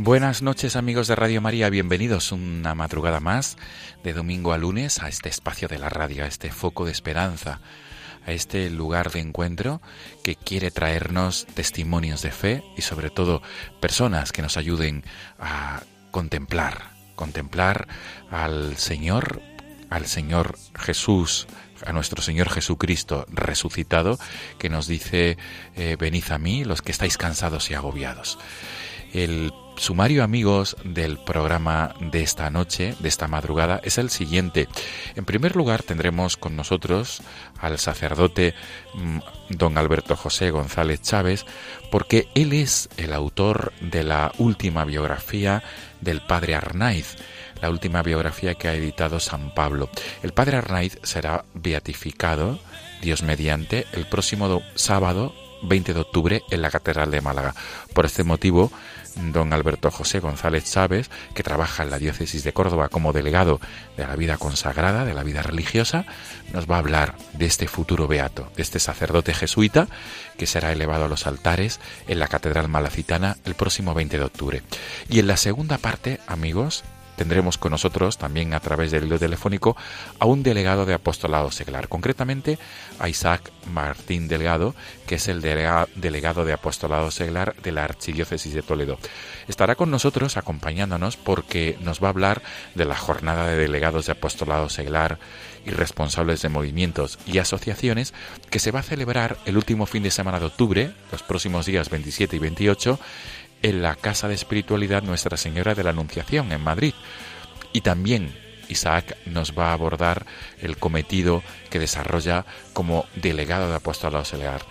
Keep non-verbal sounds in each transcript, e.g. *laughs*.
Buenas noches amigos de Radio María, bienvenidos una madrugada más de domingo a lunes a este espacio de la radio, a este foco de esperanza, a este lugar de encuentro que quiere traernos testimonios de fe y sobre todo personas que nos ayuden a contemplar, contemplar al Señor, al Señor Jesús, a nuestro Señor Jesucristo resucitado, que nos dice, eh, venid a mí los que estáis cansados y agobiados. El sumario amigos del programa de esta noche, de esta madrugada, es el siguiente. En primer lugar tendremos con nosotros al sacerdote mm, don Alberto José González Chávez, porque él es el autor de la última biografía del padre Arnaiz, la última biografía que ha editado San Pablo. El padre Arnaiz será beatificado, Dios mediante, el próximo sábado 20 de octubre en la Catedral de Málaga. Por este motivo, don Alberto José González Chávez, que trabaja en la diócesis de Córdoba como delegado de la vida consagrada, de la vida religiosa, nos va a hablar de este futuro beato, de este sacerdote jesuita que será elevado a los altares en la Catedral Malacitana el próximo 20 de octubre. Y en la segunda parte, amigos, tendremos con nosotros también a través del hilo telefónico a un delegado de apostolado seglar, concretamente a Isaac Martín Delgado, que es el delegado de apostolado seglar de la Archidiócesis de Toledo. Estará con nosotros acompañándonos porque nos va a hablar de la jornada de delegados de apostolado seglar y responsables de movimientos y asociaciones que se va a celebrar el último fin de semana de octubre, los próximos días 27 y 28, en la Casa de Espiritualidad Nuestra Señora de la Anunciación en Madrid. Y también Isaac nos va a abordar el cometido que desarrolla como delegado de apostolado seglar,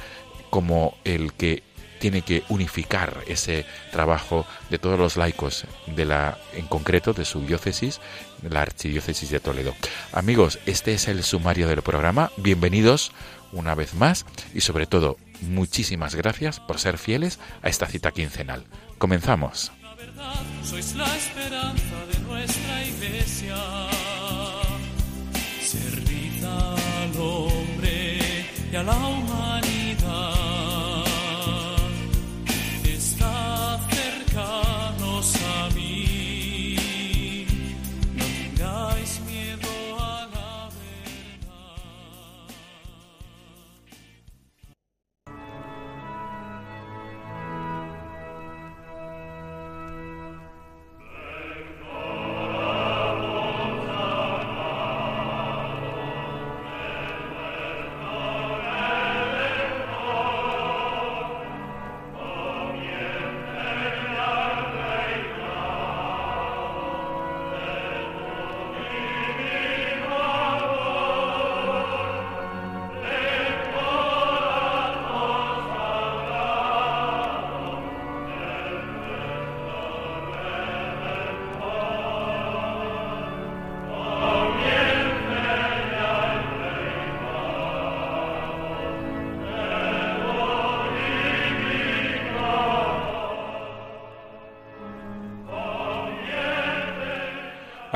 como el que tiene que unificar ese trabajo de todos los laicos de la en concreto de su diócesis, la Archidiócesis de Toledo. Amigos, este es el sumario del programa. Bienvenidos una vez más y sobre todo muchísimas gracias por ser fieles a esta cita quincenal. Comenzamos. La verdad, sois la esperanza de nuestra iglesia. Servid al hombre y a la humanidad.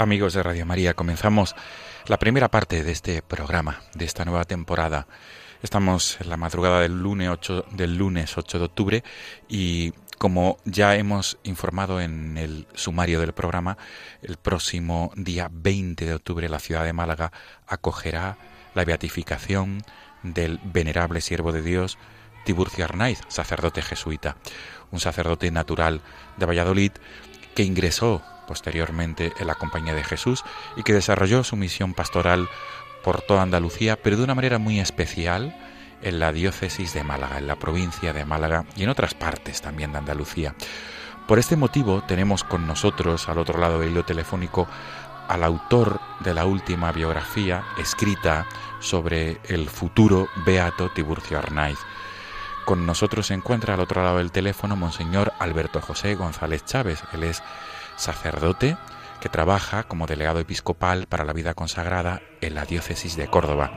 Amigos de Radio María, comenzamos la primera parte de este programa, de esta nueva temporada. Estamos en la madrugada del lunes 8, del lunes 8 de octubre y como ya hemos informado en el sumario del programa, el próximo día 20 de octubre la ciudad de Málaga acogerá la beatificación del venerable siervo de Dios Tiburcio Arnaiz, sacerdote jesuita, un sacerdote natural de Valladolid que ingresó posteriormente en la Compañía de Jesús y que desarrolló su misión pastoral por toda Andalucía, pero de una manera muy especial en la diócesis de Málaga, en la provincia de Málaga y en otras partes también de Andalucía. Por este motivo tenemos con nosotros, al otro lado del hilo telefónico, al autor de la última biografía escrita sobre el futuro beato Tiburcio Arnaiz. Con nosotros se encuentra al otro lado del teléfono Monseñor Alberto José González Chávez. Él es sacerdote que trabaja como delegado episcopal para la vida consagrada en la diócesis de Córdoba.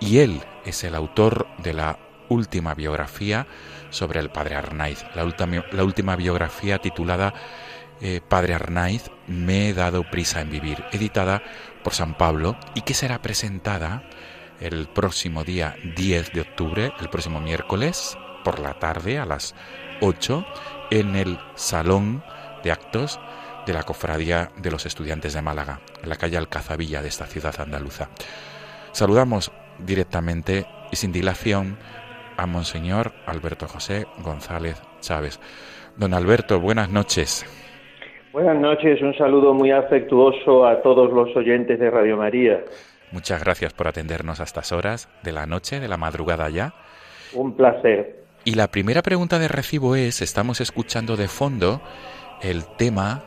Y él es el autor de la última biografía sobre el padre Arnaiz, la, la última biografía titulada eh, Padre Arnaiz, Me he dado prisa en vivir, editada por San Pablo y que será presentada el próximo día 10 de octubre, el próximo miércoles, por la tarde a las 8, en el Salón de Actos de la Cofradía de los Estudiantes de Málaga, en la calle Alcazabilla de esta ciudad andaluza. Saludamos directamente y sin dilación a Monseñor Alberto José González Chávez. Don Alberto, buenas noches. Buenas noches, un saludo muy afectuoso a todos los oyentes de Radio María. Muchas gracias por atendernos a estas horas de la noche, de la madrugada ya. Un placer. Y la primera pregunta de recibo es, estamos escuchando de fondo el tema,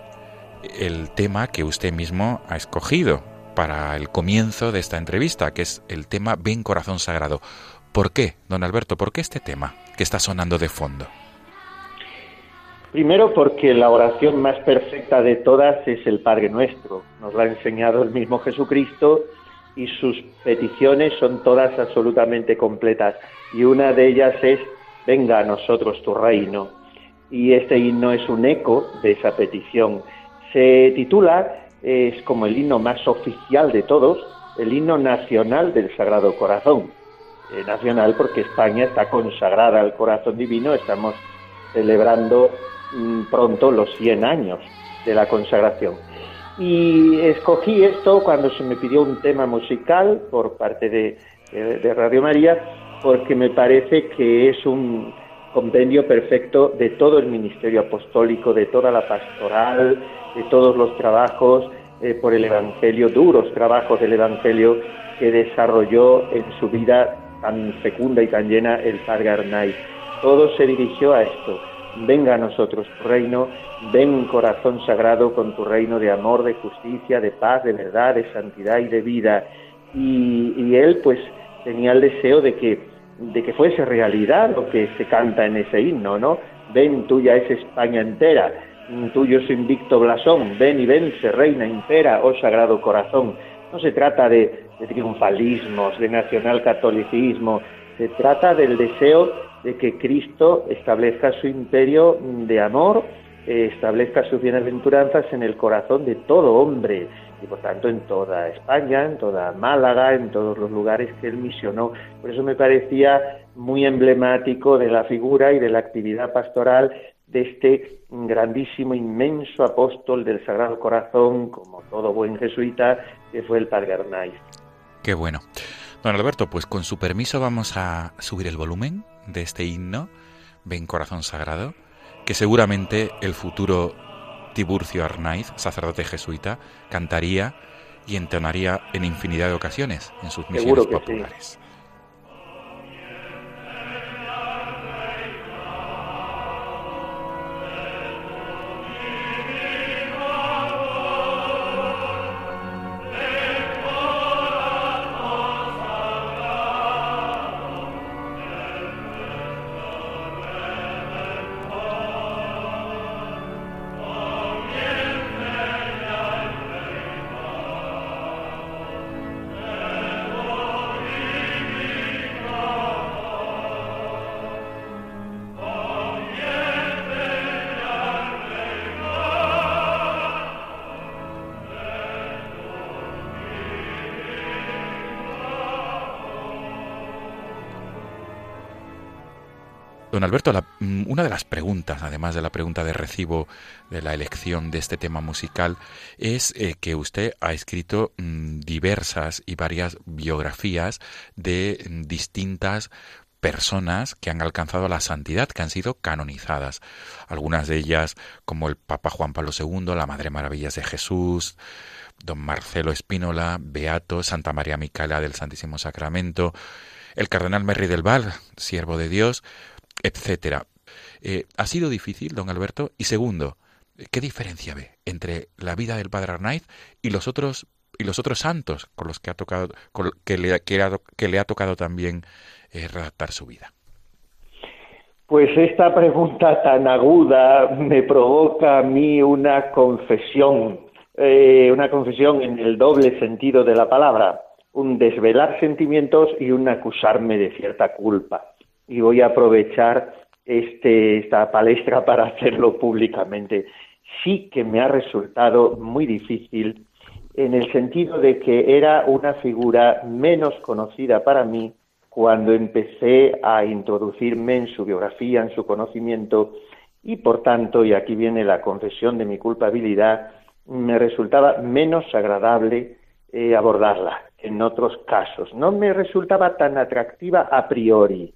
el tema que usted mismo ha escogido para el comienzo de esta entrevista, que es el tema Ven Corazón Sagrado. ¿Por qué, don Alberto? ¿Por qué este tema que está sonando de fondo? Primero porque la oración más perfecta de todas es el Padre Nuestro. Nos la ha enseñado el mismo Jesucristo y sus peticiones son todas absolutamente completas. Y una de ellas es, venga a nosotros tu reino. Y este himno es un eco de esa petición. Se titula, es como el himno más oficial de todos, el himno nacional del Sagrado Corazón eh, nacional porque España está consagrada al corazón divino, estamos celebrando mm, pronto los 100 años de la consagración. Y escogí esto cuando se me pidió un tema musical por parte de, de Radio María, porque me parece que es un compendio perfecto de todo el ministerio apostólico, de toda la pastoral, de todos los trabajos eh, por el Evangelio, duros trabajos del Evangelio que desarrolló en su vida tan fecunda y tan llena el Padre Arnaiz. Todo se dirigió a esto. Venga a nosotros tu reino, ven corazón sagrado con tu reino de amor, de justicia, de paz, de verdad, de santidad y de vida. Y, él pues tenía el deseo de que, de que fuese realidad lo que se canta en ese himno, ¿no? Ven, tuya es España entera, tuyo es invicto blasón, ven y vence, reina impera, oh sagrado corazón. No se trata de, triunfalismos, de nacionalcatolicismo, se trata del deseo de que Cristo establezca su imperio de amor, eh, establezca sus bienaventuranzas en el corazón de todo hombre y por tanto en toda España, en toda Málaga, en todos los lugares que él misionó. Por eso me parecía muy emblemático de la figura y de la actividad pastoral de este grandísimo, inmenso apóstol del Sagrado Corazón, como todo buen jesuita, que fue el Padre Arnaiz. Qué bueno. Don Alberto, pues con su permiso vamos a subir el volumen de este himno, Ven Corazón Sagrado, que seguramente el futuro Tiburcio Arnaiz, sacerdote jesuita, cantaría y entonaría en infinidad de ocasiones en sus misiones populares. Don Alberto, mm, una de las preguntas, además de la pregunta de recibo de la elección de este tema musical, es eh, que usted ha escrito mm, diversas y varias biografías de mm, distintas personas que han alcanzado la santidad, que han sido canonizadas. Algunas de ellas, como el Papa Juan Pablo II, la Madre Maravillas de Jesús, don Marcelo Espínola, Beato, Santa María Micaela del Santísimo Sacramento, el Cardenal Merry del Val, siervo de Dios, etcétera. Eh, ¿Ha sido difícil, don Alberto? Y segundo, ¿qué diferencia ve entre la vida del Padre Arnaiz y los otros y los otros santos con los que ha tocado, que, le, que, le ha tocado también eh, redactar su vida? Pues esta pregunta tan aguda me provoca a mí una confesión, eh, una confesión en el doble sentido de la palabra, un desvelar sentimientos y un acusarme de cierta culpa. Y voy a aprovechar este, esta palestra *laughs* para hacerlo públicamente. Sí que me ha resultado muy difícil en el sentido de que era una figura menos conocida para mí cuando empecé a introducirme en su biografía, en su conocimiento, y por tanto, y aquí viene la confesión de mi culpabilidad, me resultaba menos agradable eh, abordarla en otros casos. No me resultaba tan atractiva a priori.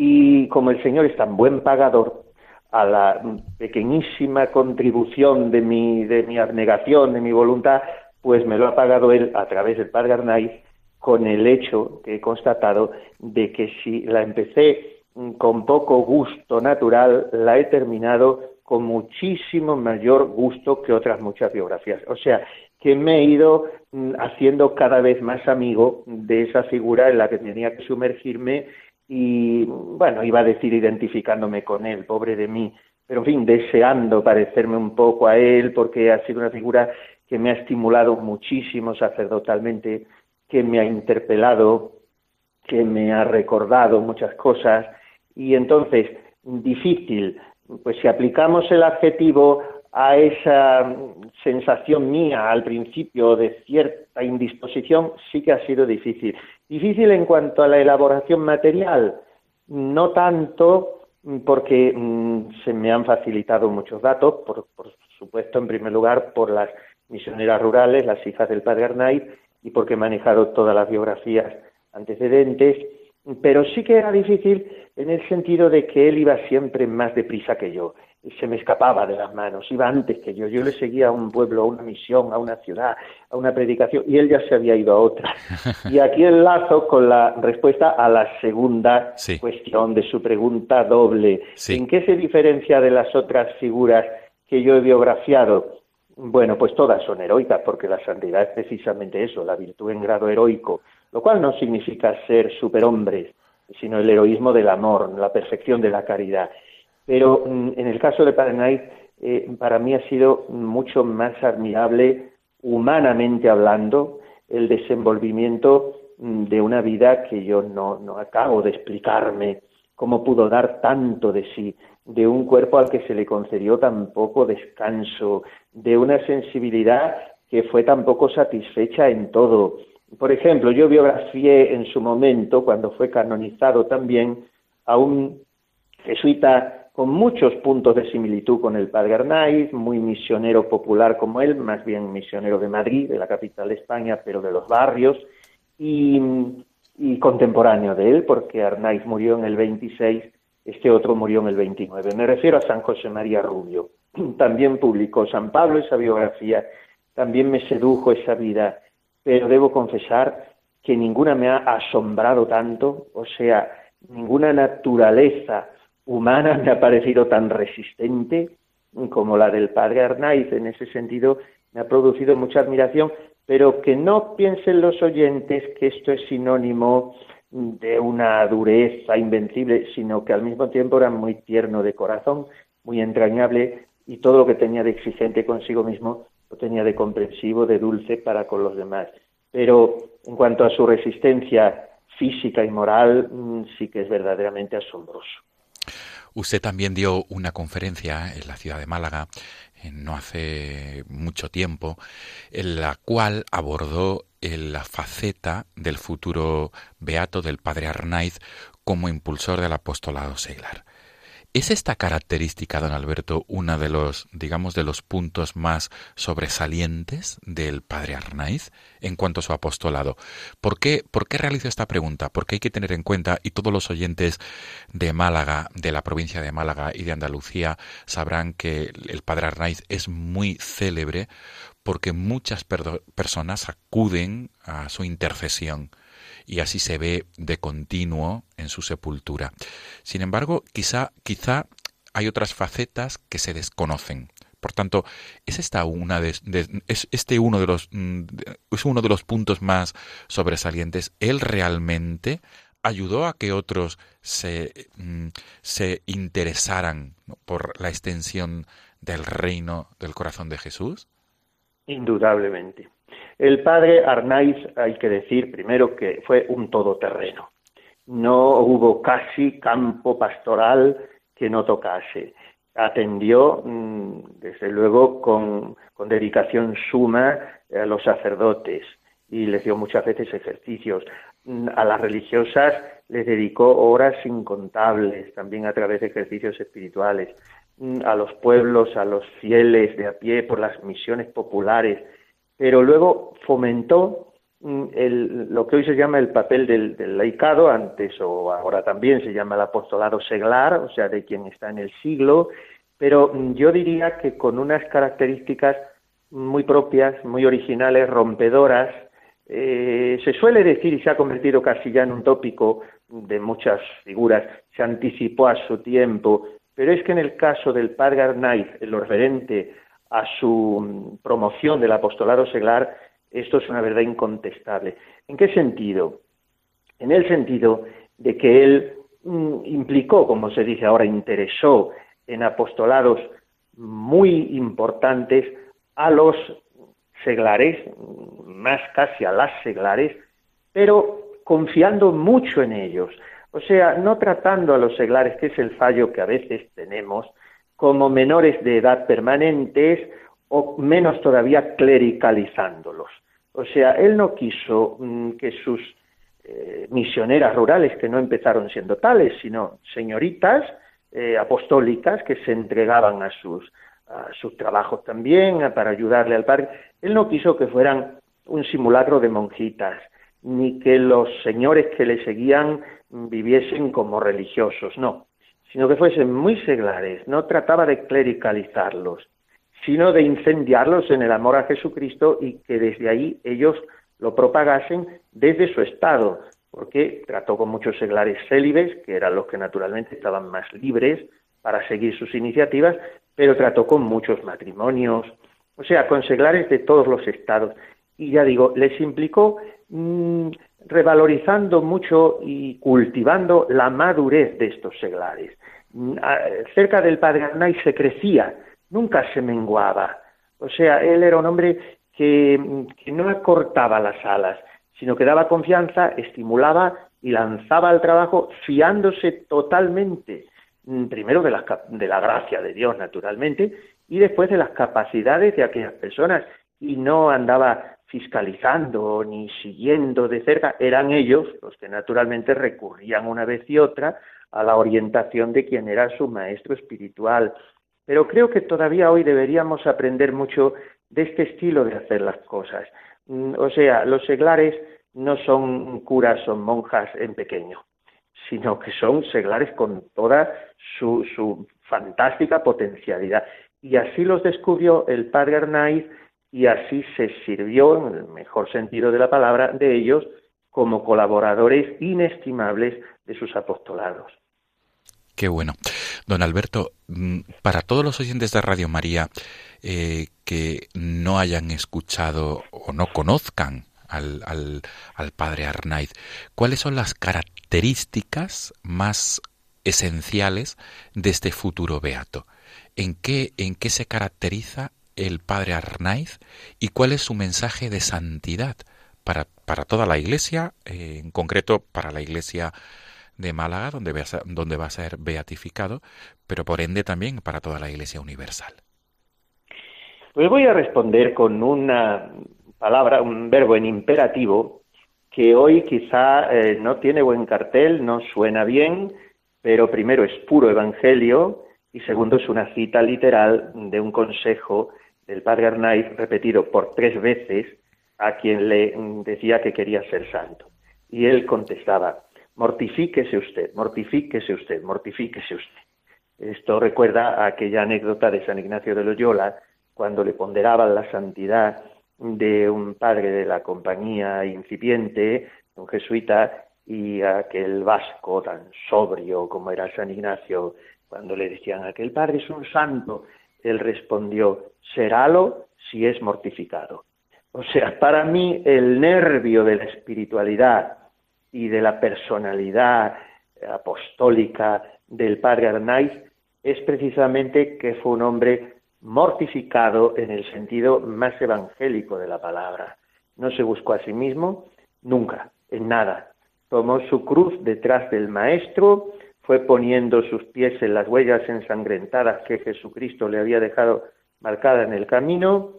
Y como el Señor es tan buen pagador, a la pequeñísima contribución de mi, de mi abnegación, de mi voluntad, pues me lo ha pagado él a través del Padre Arnaiz con el hecho que he constatado de que si la empecé con poco gusto natural, la he terminado con muchísimo mayor gusto que otras muchas biografías. O sea, que me he ido mm, haciendo cada vez más amigo de esa figura en la que tenía que sumergirme y, bueno, iba a decir identificándome con él, pobre de mí, pero en fin, deseando parecerme un poco a él porque ha sido una figura que me ha estimulado muchísimo sacerdotalmente, que me ha interpelado, que me ha recordado muchas cosas y entonces difícil, pues si aplicamos el adjetivo a esa sensación mía al principio de cierta indisposición, sí que ha sido difícil. Difícil en cuanto a la elaboración material, no tanto porque mm, se me han facilitado muchos datos, por, supuesto, en primer lugar, por las misioneras rurales, las hijas del padre Arnaiz, y porque he manejado todas las biografías antecedentes, pero sí que era difícil en el sentido de que él iba siempre más deprisa que yo, se me escapaba de las manos, iba antes que yo, yo le seguía a un pueblo, a una misión, a una ciudad, a una predicación, y él ya se había ido a otra. *laughs* Y aquí enlazo con la respuesta a la segunda cuestión de su pregunta doble. ¿En qué se diferencia de las otras figuras que yo he biografiado? Bueno, pues todas son heroicas, porque la santidad es precisamente eso, la virtud en grado heroico, lo cual no significa ser superhombres, sino el heroísmo del amor, la perfección de la caridad. Pero mm, en el caso de Padre eh, para mí ha sido mucho más admirable, humanamente hablando, el desenvolvimiento mm, de una vida que yo no, no acabo de explicarme cómo pudo dar tanto de sí, de un cuerpo al que se le concedió tan poco descanso, de una sensibilidad que fue tan poco satisfecha en todo. Por ejemplo, yo biografié en su momento, cuando fue canonizado también, a un jesuita con muchos puntos de similitud con el padre Arnaiz, muy misionero popular como él, más bien misionero de Madrid, de la capital de España, pero de los barrios, y, y contemporáneo de él, porque Arnaiz murió en el 26 este otro murió en el 29. Me refiero a San José María Rubio. *clears throat* También publicó San Pablo esa biografía, también me sedujo esa vida, pero debo confesar que ninguna me ha asombrado tanto, o sea, ninguna naturaleza humana me ha parecido tan resistente como la del padre Arnaiz. En ese sentido, me ha producido mucha admiración, pero que no piensen los oyentes que esto es sinónimo de una dureza invencible, sino que al mismo tiempo era muy tierno de corazón, muy entrañable y todo lo que tenía de exigente consigo mismo lo tenía de comprensivo, de dulce para con los demás. Pero en cuanto a su resistencia física y moral, mm, sí que es verdaderamente asombroso. Usted también dio una conferencia en la ciudad de Málaga no hace mucho tiempo, en la cual abordó la faceta del futuro beato del padre Arnaiz como impulsor del apostolado seglar. ¿Es esta característica, don Alberto, una de los, digamos, de los puntos más sobresalientes del padre Arnaiz en cuanto a su apostolado? ¿Por qué, ¿Por qué realizo esta pregunta? Porque hay que tener en cuenta, y todos los oyentes de Málaga, de la provincia de Málaga y de Andalucía, sabrán que el padre Arnaiz es muy célebre porque muchas personas acuden a su intercesión y así se ve de continuo en su sepultura. Sin embargo, quizá, quizá hay otras facetas que se desconocen. Por tanto, es esta una de, es este uno de los mm, es uno de los puntos más sobresalientes. Él realmente ayudó a que otros se, mm, se interesaran por la extensión del reino del corazón de Jesús. Indudablemente. El padre Arnaiz, hay que decir primero que fue un todoterreno. No hubo casi campo pastoral que no tocase. Atendió, mm, desde luego, con, dedicación suma a los sacerdotes y les dio muchas veces ejercicios. Mm, a las religiosas les dedicó horas incontables, también a través de ejercicios espirituales. Mm, a los pueblos, a los fieles de a pie, por las misiones populares pero luego fomentó mm, lo que hoy se llama el papel del, laicado, antes o ahora también se llama el apostolado seglar, o sea, de quien está en el siglo, pero mm, yo diría que con unas características muy propias, muy originales, rompedoras. Eh, se suele decir, y se ha convertido casi ya en un tópico de muchas figuras, se anticipó a su tiempo, pero es que en el caso del padre Arnaiz, el referente a su promoción del apostolado seglar, esto es una verdad incontestable. ¿En qué sentido? En el sentido de que él mm, implicó, como se dice ahora, interesó en apostolados muy importantes a los seglares, más casi a las seglares, pero confiando mucho en ellos. O sea, no tratando a los seglares, que es el fallo que a veces tenemos, como menores de edad permanentes o menos todavía clericalizándolos. O sea, él no quiso mm, que sus eh, misioneras rurales, que no empezaron siendo tales, sino señoritas eh, apostólicas que se entregaban a sus, a sus trabajos también para ayudarle al padre, él no quiso que fueran un simulacro de monjitas, ni que los señores que le seguían viviesen como religiosos, no sino que fuesen muy seglares, no trataba de clericalizarlos, sino de incendiarlos en el amor a Jesucristo y que desde ahí ellos lo propagasen desde su estado, porque trató con muchos seglares célibes, que eran los que naturalmente estaban más libres para seguir sus iniciativas, pero trató con muchos matrimonios, o sea, con seglares de todos los estados. Y ya digo, les implicó mm, revalorizando mucho y cultivando la madurez de estos seglares. Cerca del padre Arnaiz se crecía, nunca se menguaba. O sea, él era un hombre que, no acortaba las alas, sino que daba confianza, estimulaba y lanzaba al trabajo fiándose totalmente, mm, primero de de la gracia de Dios, naturalmente, y después de las capacidades de aquellas personas, y no andaba fiscalizando ni siguiendo de cerca, eran ellos los que naturalmente recurrían una vez y otra a la orientación de quien era su maestro espiritual. Pero creo que todavía hoy deberíamos aprender mucho de este estilo de hacer las cosas. Mm, o sea, los seglares no son curas o monjas en pequeño, sino que son seglares con toda su, fantástica potencialidad. Y así los descubrió el padre Arnaiz y así se sirvió, en el mejor sentido de la palabra, de ellos como colaboradores inestimables de sus apostolados. Qué bueno. Don Alberto, mm, para todos los oyentes de Radio María eh, que no hayan escuchado o no conozcan al, al, padre Arnaiz, ¿cuáles son las características más esenciales de este futuro beato? ¿En qué, en qué se caracteriza el padre Arnaiz y cuál es su mensaje de santidad para, para toda la iglesia, eh, en concreto para la iglesia de Málaga, donde va, a ser, donde va a ser beatificado, pero por ende también para toda la iglesia universal. Pues voy a responder con una palabra, un verbo en imperativo, que hoy quizá eh, no tiene buen cartel, no suena bien, pero primero es puro evangelio y segundo es una cita literal de un consejo del padre Arnaiz repetido por tres veces a quien le decía que quería ser santo. Y él contestaba, mortifíquese usted, mortifíquese usted, mortifíquese usted. Esto recuerda a aquella anécdota de San Ignacio de Loyola, cuando le ponderaban la santidad de un padre de la compañía incipiente, un jesuita, y aquel vasco tan sobrio como era San Ignacio, cuando le decían, aquel padre es un santo, él respondió, serálo si es mortificado. O sea, para mí el nervio de la espiritualidad y de la personalidad apostólica del padre Arnaiz es precisamente que fue un hombre mortificado en el sentido más evangélico de la palabra. No se buscó a sí mismo nunca, en nada. Tomó su cruz detrás del Maestro, fue poniendo sus pies en las huellas ensangrentadas que Jesucristo le había dejado marcada en el camino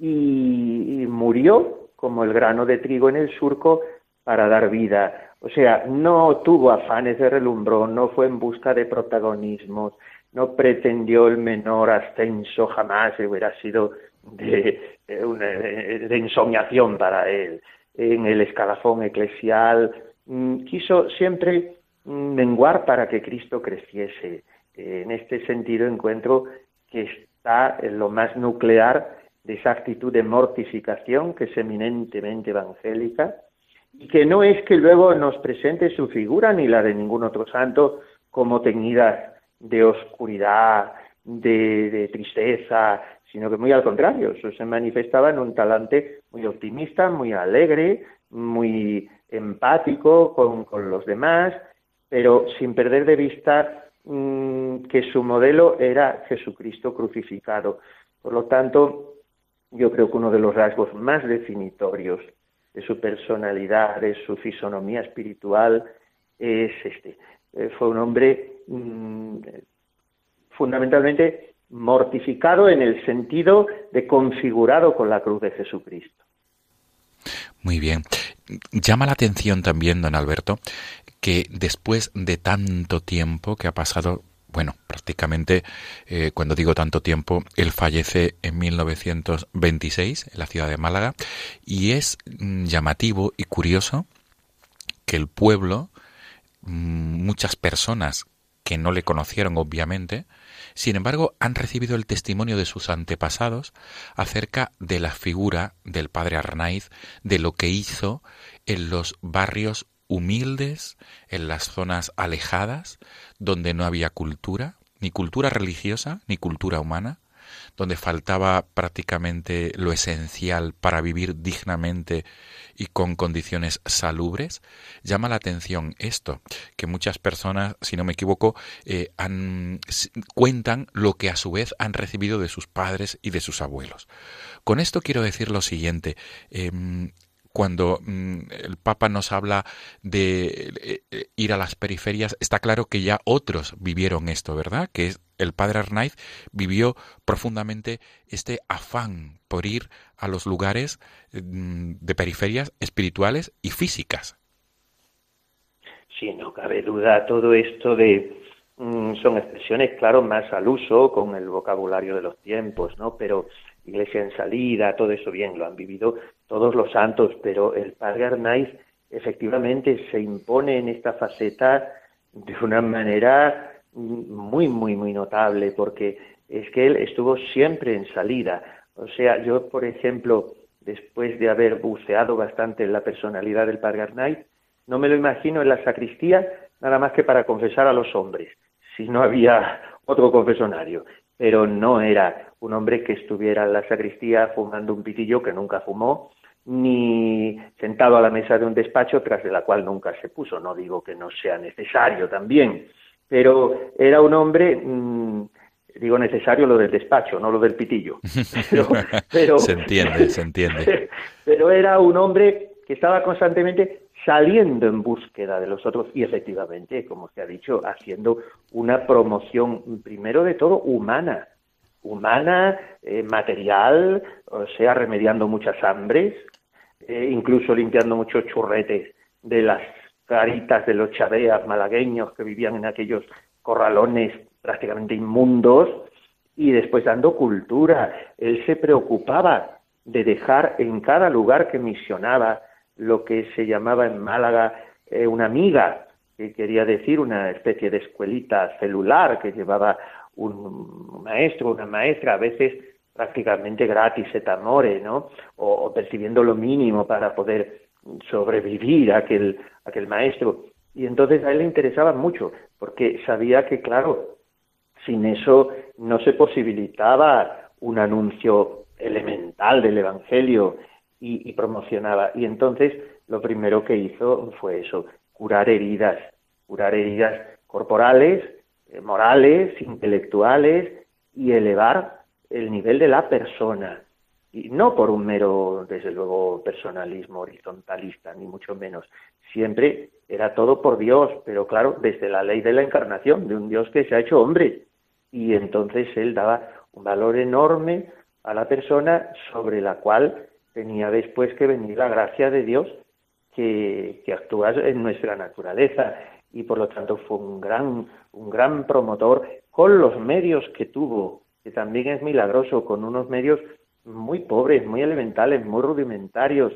y, murió como el grano de trigo en el surco para dar vida. O sea, no tuvo afanes de relumbrón, no fue en busca de protagonismos, no pretendió el menor ascenso jamás, hubiera sido de, de, ensoñación para él. En el escalafón eclesial mm, quiso siempre menguar para que Cristo creciese. En este sentido encuentro que está en lo más nuclear de esa actitud de mortificación que es eminentemente evangélica y que no es que luego nos presente su figura ni la de ningún otro santo como teñidas de oscuridad, de, tristeza, sino que muy al contrario, se manifestaba en un talante muy optimista, muy alegre, muy empático con, los demás, pero sin perder de vista mm, que su modelo era Jesucristo crucificado. Por lo tanto, yo creo que uno de los rasgos más definitorios de su personalidad, de su fisonomía espiritual, es este. Eh, fue un hombre mm, fundamentalmente mortificado en el sentido de configurado con la cruz de Jesucristo. Muy bien. Llama la atención también, don Alberto, que después de tanto tiempo que ha pasado, bueno, prácticamente, eh, cuando digo tanto tiempo, él fallece en 1926 en la ciudad de Málaga, y es mm, llamativo y curioso que el pueblo Mm, muchas personas que no le conocieron obviamente, sin embargo han recibido el testimonio de sus antepasados acerca de la figura del padre Arnaiz, de lo que hizo en los barrios humildes, en las zonas alejadas, donde no había cultura, ni cultura religiosa, ni cultura humana, donde faltaba prácticamente lo esencial para vivir dignamente y con condiciones salubres, llama la atención esto, que muchas personas, si no me equivoco, eh, cuentan lo que a su vez han recibido de sus padres y de sus abuelos. Con esto quiero decir lo siguiente. Em, cuando mm, el Papa nos habla de eh, eh, ir a las periferias, está claro que ya otros vivieron esto, ¿verdad? Que es el padre Arnaiz vivió profundamente este afán por ir a los lugares mm, de periferias espirituales y físicas. Sí, no cabe duda, todo esto de mm, son expresiones, claro, más al uso con el vocabulario de los tiempos, ¿no? Pero iglesia en salida, todo eso bien, lo han vivido todos los santos, pero el padre Arnaiz efectivamente se impone en esta faceta de una manera muy, muy, muy notable, porque es que él estuvo siempre en salida. O sea, yo, por ejemplo, después de haber buceado bastante en la personalidad del padre Arnaiz, no me lo imagino en la sacristía nada más que para confesar a los hombres, si no había otro confesonario. Pero no era un hombre que estuviera en la sacristía fumando un pitillo que nunca fumó, ni sentado a la mesa de un despacho tras de la cual nunca se puso. No digo que no sea necesario también, pero era un hombre, mm, digo necesario lo del despacho, no lo del pitillo. Pero, *laughs* se entiende, se entiende. *laughs* Pero era un hombre que estaba constantemente saliendo en búsqueda de los otros y efectivamente, como se ha dicho, haciendo una promoción, primero de todo, humana, humana, eh, material, o sea, remediando muchas hambres, eh, incluso limpiando muchos churretes de las caritas de los chaveas malagueños que vivían en aquellos corralones prácticamente inmundos y después dando cultura. Él se preocupaba de dejar en cada lugar que misionaba lo que se llamaba en Málaga eh, una amiga, que quería decir una especie de escuelita celular que llevaba un maestro, una maestra, a veces prácticamente gratis et amore, ¿no? O, percibiendo lo mínimo para poder sobrevivir a aquel, aquel maestro. Y entonces a él le interesaba mucho, porque sabía que, claro, sin eso no se posibilitaba un anuncio elemental del Evangelio y, promocionaba. Y entonces lo primero que hizo fue eso, curar heridas, curar heridas corporales, eh, morales, intelectuales y elevar el nivel de la persona. Y no por un mero, desde luego, personalismo horizontalista, ni mucho menos. Siempre era todo por Dios, pero claro, desde la ley de la encarnación, de un Dios que se ha hecho hombre. Y entonces él daba un valor enorme a la persona sobre la cual tenía después que venir la gracia de Dios que, actúa en nuestra naturaleza y por lo tanto fue un gran, un gran promotor con los medios que tuvo, que también es milagroso, con unos medios muy pobres, muy elementales, muy rudimentarios.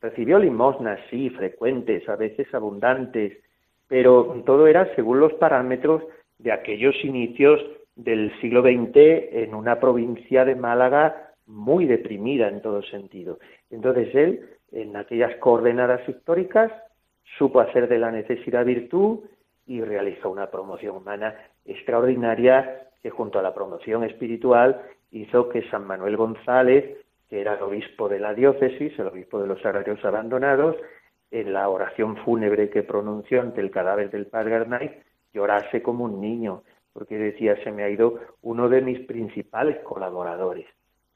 Recibió limosnas, sí, frecuentes, a veces abundantes, pero todo era según los parámetros de aquellos inicios del siglo XX en una provincia de Málaga muy deprimida en todo sentido. Entonces él, en aquellas coordenadas históricas, supo hacer de la necesidad virtud y realizó una promoción humana extraordinaria que junto a la promoción espiritual hizo que San Manuel González, que era el obispo de la diócesis, el obispo de los sagrarios abandonados, en la oración fúnebre que pronunció ante el cadáver del padre Arnaiz, llorase como un niño, porque decía, se me ha ido uno de mis principales colaboradores.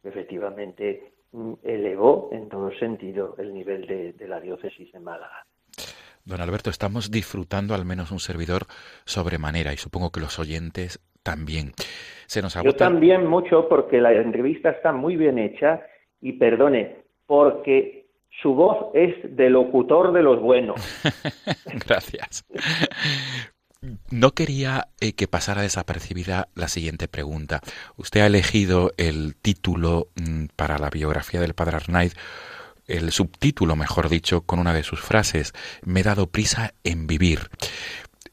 Efectivamente, mm, elevó en todo sentido el nivel de, de la diócesis de Málaga. Don Alberto, estamos disfrutando al menos un servidor sobremanera y supongo que los oyentes también. Se nos Yo también mucho porque la entrevista está muy bien hecha y perdone, porque su voz es de locutor de los buenos. *laughs* Gracias. No quería eh, que pasara desapercibida la siguiente pregunta. Usted ha elegido el título mm, para la biografía del padre Arnaid el subtítulo, mejor dicho, con una de sus frases, me he dado prisa en vivir.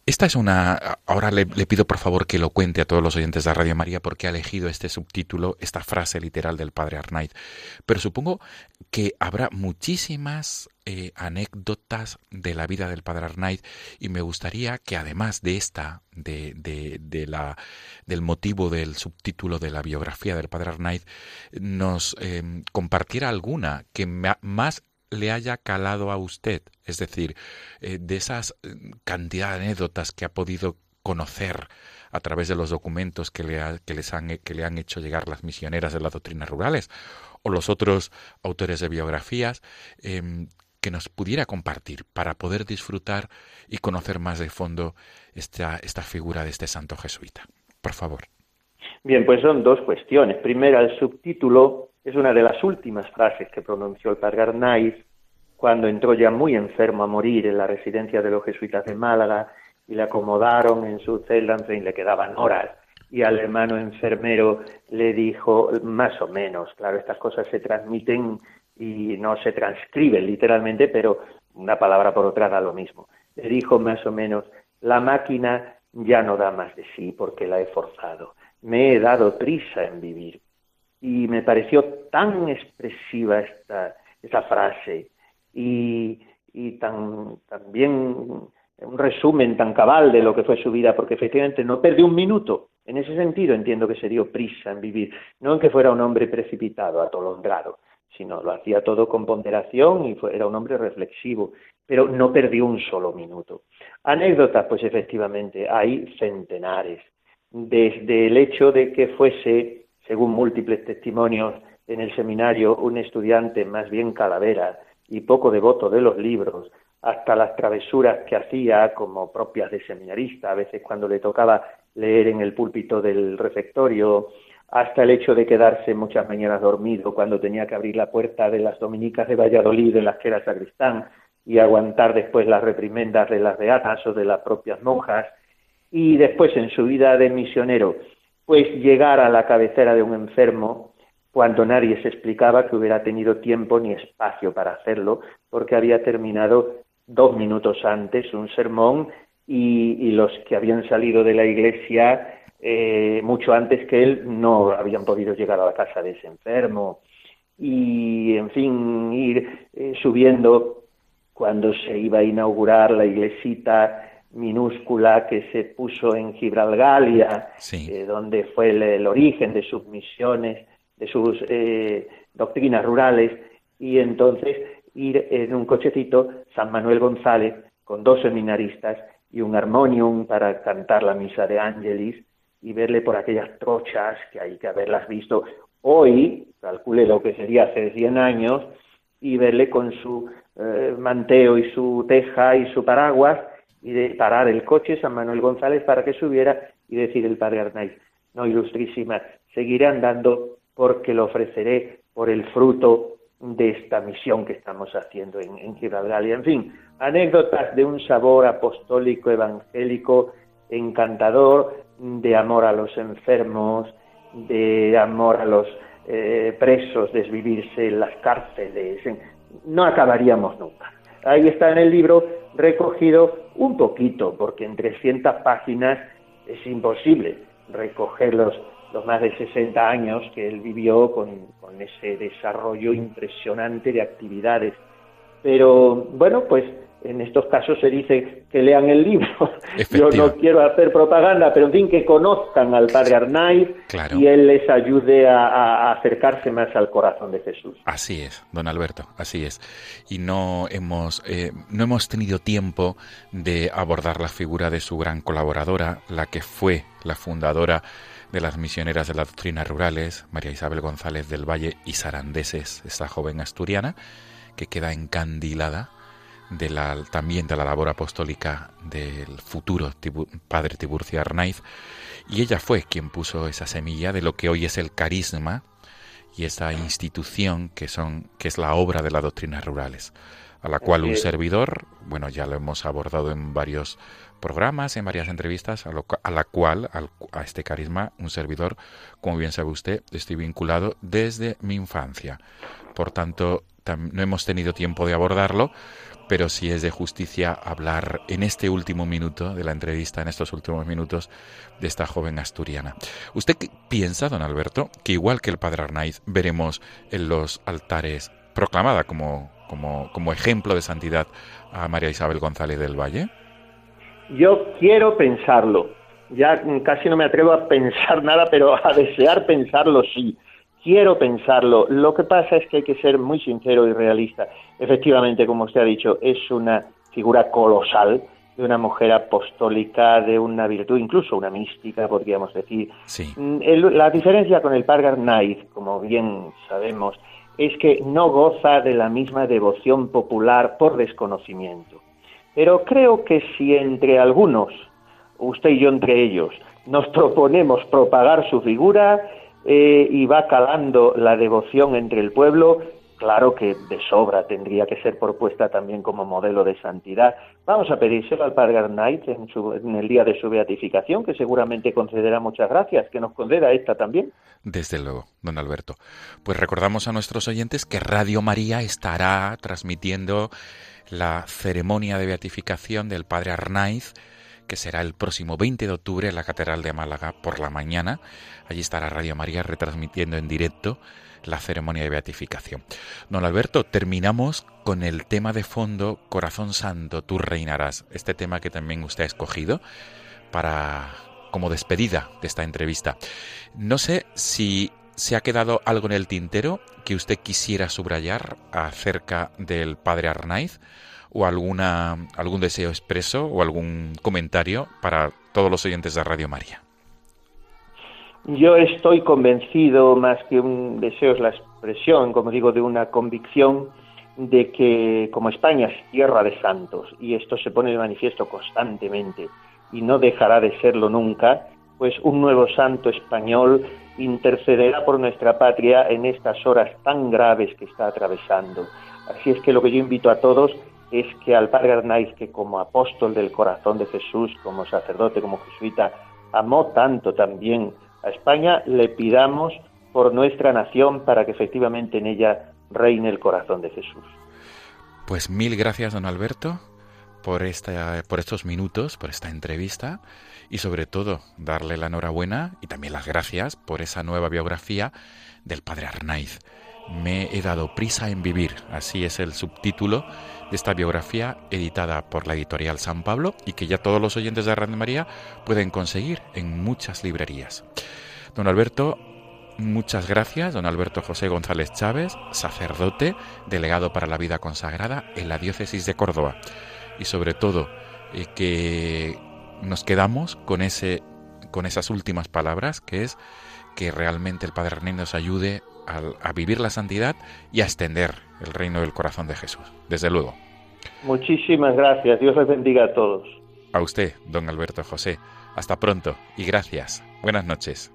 Esta es una... Ahora le, pido por favor que lo cuente a todos los oyentes de Radio María porque ha elegido este subtítulo, esta frase literal del padre Arnaid. Pero supongo que habrá muchísimas eh, anécdotas de la vida del padre Arnaid y me gustaría que además de esta, de, de, la, del motivo del subtítulo de la biografía del padre Arnaid, nos em, compartiera alguna que más le haya calado a usted, es decir, eh, de esas eh, cantidad de anécdotas que ha podido conocer a través de los documentos que le, que les han, que le han hecho llegar las misioneras de las doctrinas rurales o los otros autores de biografías, em, que nos pudiera compartir para poder disfrutar y conocer más de fondo esta, esta figura de este santo jesuita. Por favor. Bien, pues son dos cuestiones. Primera, el subtítulo es una de las últimas frases que pronunció el padre Arnaiz cuando entró ya muy enfermo a morir en la residencia de los jesuitas de Málaga y le acomodaron en su celda, en fin, le quedaban horas y al hermano enfermero le dijo más o menos, claro, estas cosas se transmiten y no se transcriben literalmente, pero una palabra por otra da lo mismo. Le dijo más o menos, la máquina ya no da más de sí porque la he forzado. Me he dado prisa en vivir y me pareció tan expresiva esta, frase y, y tan también un resumen tan cabal de lo que fue su vida, porque efectivamente no perdió un minuto. En ese sentido entiendo que se dio prisa en vivir, no en que fuera un hombre precipitado, atolondrado, sino lo hacía todo con ponderación y fue, era un hombre reflexivo, pero no perdió un solo minuto. Anécdotas, pues efectivamente, hay centenares, desde el hecho de que fuese según múltiples testimonios en el seminario, un estudiante más bien calavera y poco devoto de los libros, hasta las travesuras que hacía como propias de seminarista, a veces cuando le tocaba leer en el púlpito del refectorio, hasta el hecho de quedarse muchas mañanas dormido cuando tenía que abrir la puerta de las dominicas de Valladolid en las que era sacristán, y aguantar después las reprimendas de las beatas o de las propias monjas, y después en su vida de misionero, pues llegar a la cabecera de un enfermo cuando nadie se explicaba que hubiera tenido tiempo ni espacio para hacerlo, porque había terminado dos minutos antes un sermón y, los que habían salido de la iglesia eh, mucho antes que él no habían podido llegar a la casa de ese enfermo. Y en fin ir eh, subiendo cuando se iba a inaugurar la iglesita minúscula que se puso en Gibralgalia, eh, donde fue el, origen de sus misiones, de sus doctrinas rurales, y entonces ir en un cochecito San Manuel González con dos seminaristas y un armonium para cantar la misa de Ángelis y verle por aquellas trochas que hay que haberlas visto hoy, calcule lo que sería hace 100 años, y verle con su eh, manteo y su teja y su paraguas y de parar el coche San Manuel González para que subiera y decir el padre Arnaiz, no ilustrísima, seguiré andando porque lo ofreceré por el fruto de esta misión que estamos haciendo en, en Gibraltar. en fin, anécdotas de un sabor apostólico, evangélico, encantador, de amor a los enfermos, de amor a los eh, presos, desvivirse en las cárceles. No acabaríamos nunca. Ahí está en el libro recogido un poquito, porque en 300 páginas es imposible recoger los los más de 60 años que él vivió con, ese desarrollo impresionante de actividades. Pero bueno, pues en estos casos se dice que lean el libro. *laughs* Yo no quiero hacer propaganda, pero en fin, que conozcan al padre Arnaiz y él les ayude a, acercarse más al corazón de Jesús. Así es, don Alberto, así es. Y no hemos, eh, no hemos tenido tiempo de abordar la figura de su gran colaboradora, la que fue la fundadora de las misioneras de las doctrinas rurales, María Isabel González del Valle y Sarandeses, esta joven asturiana, que queda encandilada de la, también de la labor apostólica del futuro padre Tiburcio Arnaiz, y ella fue quien puso esa semilla de lo que hoy es el carisma y esa institución que son que es la obra de las doctrinas rurales, a la cual un servidor, bueno, ya lo hemos abordado en varios programas, en varias entrevistas, a, la cual, a este carisma, un servidor, como bien sabe usted, estoy vinculado desde mi infancia. Por tanto, no hemos tenido tiempo de abordarlo, pero sí es de justicia hablar en este último minuto de la entrevista, en estos últimos minutos, de esta joven asturiana. ¿Usted piensa, don Alberto, que igual que el padre Arnaiz veremos en los altares proclamada como, como, como ejemplo de santidad a María Isabel González del Valle? Yo quiero pensarlo. Ya casi no me atrevo a pensar *laughs* nada, pero a desear pensarlo sí. Quiero pensarlo. Lo que pasa es que hay que ser muy sincero y realista. Efectivamente, como usted ha dicho, es una figura colosal de una mujer apostólica, de una virtud, incluso una mística, podríamos decir. Mm, la diferencia con el padre Arnaiz, como bien sabemos, es que no goza de la misma devoción popular por desconocimiento. Pero creo que si entre algunos, usted y yo entre ellos, nos *laughs* proponemos propagar su figura eh, y va calando la devoción entre el pueblo, claro que de sobra tendría que ser propuesta también como modelo de santidad. Vamos a pedírselo al Padre Arnaiz en, en, el día de su beatificación, que seguramente concederá muchas gracias, que nos conceda esta también. Desde luego, don Alberto. Pues recordamos a nuestros oyentes que Radio María estará transmitiendo la ceremonia de beatificación del padre Arnaiz, que será el próximo 20 de octubre en la Catedral de Málaga por la mañana. Allí estará Radio María retransmitiendo en directo la ceremonia de beatificación. Don Alberto, terminamos con el tema de fondo Corazón Santo, tú reinarás. Este tema que también usted ha escogido para como despedida de esta entrevista. No sé si se ha quedado algo en el tintero que usted quisiera subrayar acerca del padre Arnaiz o alguna, algún deseo expreso o algún comentario para todos los oyentes de Radio María. Yo estoy convencido, más que un deseo es la expresión, como digo, de una convicción de que como España es tierra de santos, y esto se pone de manifiesto constantemente y no dejará de serlo nunca, pues un nuevo santo español intercederá por nuestra patria en estas horas tan graves que está atravesando. Así es que lo que yo invito a todos es que al padre Arnaiz, que como apóstol del corazón de Jesús, como sacerdote, como jesuita, amó tanto también a España, le pidamos por nuestra nación para que efectivamente en ella reine el corazón de Jesús. Pues mil gracias, don Alberto, por, esta, por estos minutos, por esta entrevista y sobre todo darle la enhorabuena y también las gracias por esa nueva biografía del padre Arnaiz. Me he dado prisa en vivir, así es el subtítulo de esta biografía editada por la editorial San Pablo y que ya todos los oyentes de Radio María pueden conseguir en muchas librerías. Don Alberto, muchas gracias. Don Alberto José González Chávez, sacerdote, delegado para la vida consagrada en la diócesis de Córdoba. Y sobre todo, eh, que nos quedamos con, ese, con esas últimas palabras, que es que realmente el Padre René nos ayude a, vivir la santidad y a extender el reino del corazón de Jesús. Desde luego. Muchísimas gracias. Dios les bendiga a todos. A usted, don Alberto José. Hasta pronto y gracias. Buenas noches.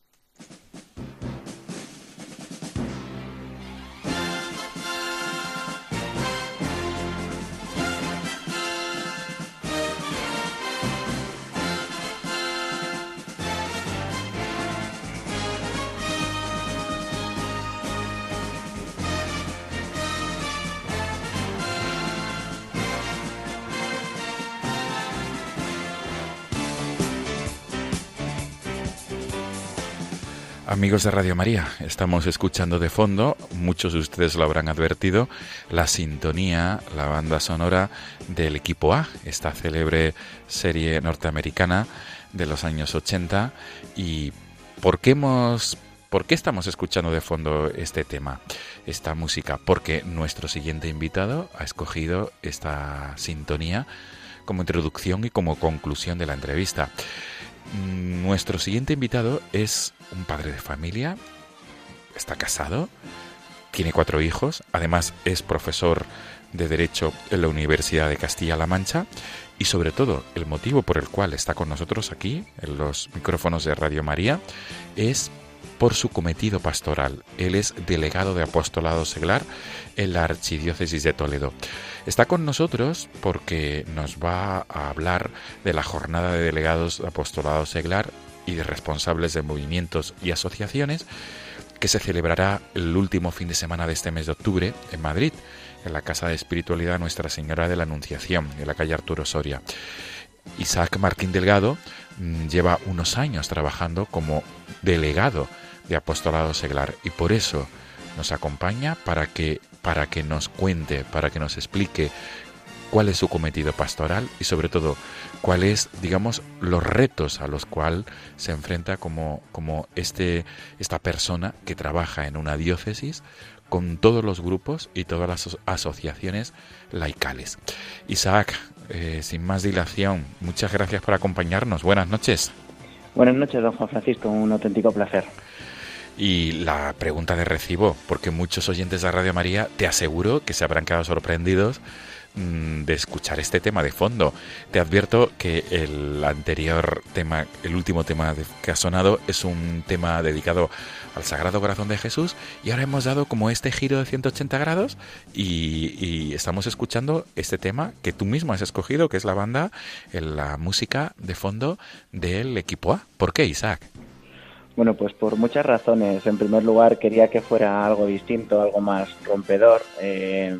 De Radio María, estamos escuchando de fondo, muchos de ustedes lo habrán advertido, la sintonía, la banda sonora del equipo A, esta célebre serie norteamericana de los años 80. ¿Y por qué, hemos, por qué estamos escuchando de fondo este tema, esta música? Porque nuestro siguiente invitado ha escogido esta sintonía como introducción y como conclusión de la entrevista. Nuestro siguiente invitado es un padre de familia, está casado, tiene cuatro hijos, además es profesor de Derecho en la Universidad de Castilla-La Mancha y sobre todo el motivo por el cual está con nosotros aquí en los micrófonos de Radio María es por su cometido pastoral. Él es delegado de apostolado seglar en la Archidiócesis de Toledo. Está con nosotros porque nos va a hablar de la jornada de delegados de apostolado seglar y de responsables de movimientos y asociaciones que se celebrará el último fin de semana de este mes de octubre en Madrid, en la Casa de Espiritualidad Nuestra Señora de la Anunciación, en la calle Arturo Soria. Isaac Martín Delgado mm, lleva unos años trabajando como delegado de apostolado seglar y por eso nos acompaña para que para que nos cuente, para que nos explique cuál es su cometido pastoral y sobre todo cuáles, digamos, los retos a los cuales se enfrenta como, como este, esta persona que trabaja en una diócesis con todos los grupos y todas las asociaciones laicales. Isaac, eh, sin más dilación, muchas gracias por acompañarnos. Buenas noches. Buenas noches, don Juan Francisco, un auténtico placer. Y la pregunta de recibo, porque muchos oyentes de Radio María te aseguro que se habrán quedado sorprendidos mm, de escuchar este tema de fondo. Te advierto que el anterior tema, el último tema que ha sonado, es un tema dedicado al Sagrado Corazón de Jesús y ahora hemos dado como este giro de 180 grados y, y estamos escuchando este tema que tú mismo has escogido, que es la banda, la música de fondo del equipo A. ¿Por qué, Isaac? Bueno, pues por muchas razones. En primer lugar, quería que fuera algo distinto, algo más rompedor. Eh,